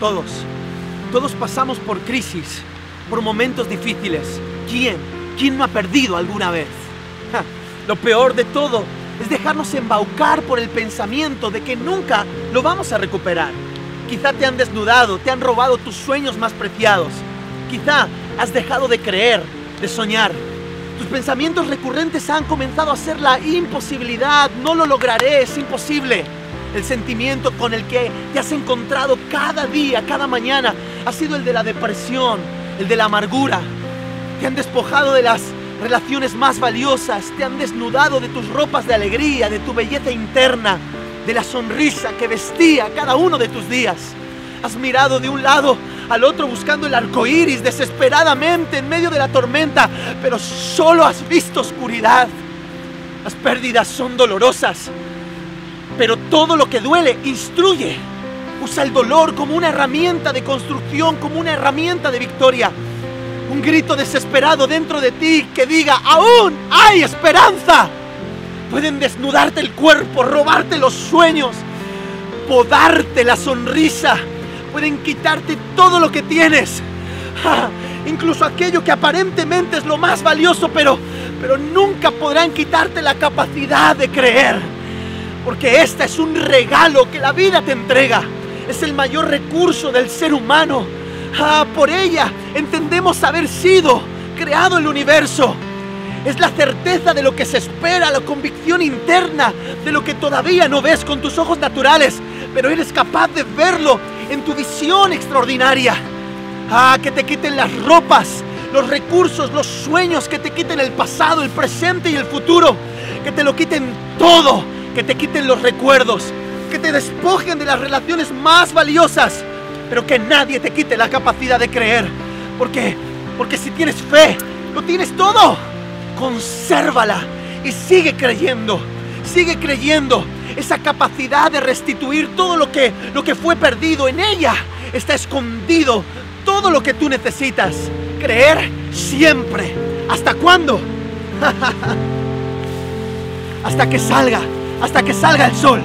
Todos. Todos pasamos por crisis, por momentos difíciles. ¿Quién? ¿Quién no ha perdido alguna vez? Lo peor de todo es dejarnos embaucar por el pensamiento de que nunca lo vamos a recuperar. Quizá te han desnudado, te han robado tus sueños más preciados. Quizá has dejado de creer, de soñar. Tus pensamientos recurrentes han comenzado a ser la imposibilidad. No lo lograré, es imposible. El sentimiento con el que te has encontrado cada día, cada mañana, ha sido el de la depresión, el de la amargura. Te han despojado de las relaciones más valiosas, te han desnudado de tus ropas de alegría, de tu belleza interna, de la sonrisa que vestía cada uno de tus días. Has mirado de un lado al otro buscando el arco iris desesperadamente en medio de la tormenta, pero solo has visto oscuridad. Las pérdidas son dolorosas, pero todo lo que duele instruye. Usa el dolor como una herramienta de construcción, como una herramienta de victoria. Un grito desesperado dentro de ti que diga, aún hay esperanza. Pueden desnudarte el cuerpo, robarte los sueños, podarte la sonrisa. Pueden quitarte todo lo que tienes. Incluso aquello que aparentemente es lo más valioso, pero, pero nunca podrán quitarte la capacidad de creer. Porque esta es un regalo que la vida te entrega. Es el mayor recurso del ser humano. Ah, por ella entendemos haber sido creado el universo. Es la certeza de lo que se espera, la convicción interna de lo que todavía no ves con tus ojos naturales, pero eres capaz de verlo en tu visión extraordinaria. Ah, que te quiten las ropas, los recursos, los sueños, que te quiten el pasado, el presente y el futuro, que te lo quiten todo, que te quiten los recuerdos, que te despojen de las relaciones más valiosas, pero que nadie te quite la capacidad de creer, porque porque si tienes fe, lo tienes todo. Consérvala y sigue creyendo. Sigue creyendo esa capacidad de restituir todo lo que lo que fue perdido en ella. Está escondido todo lo que tú necesitas. Creer siempre. ¿Hasta cuándo? hasta que salga, hasta que salga el sol.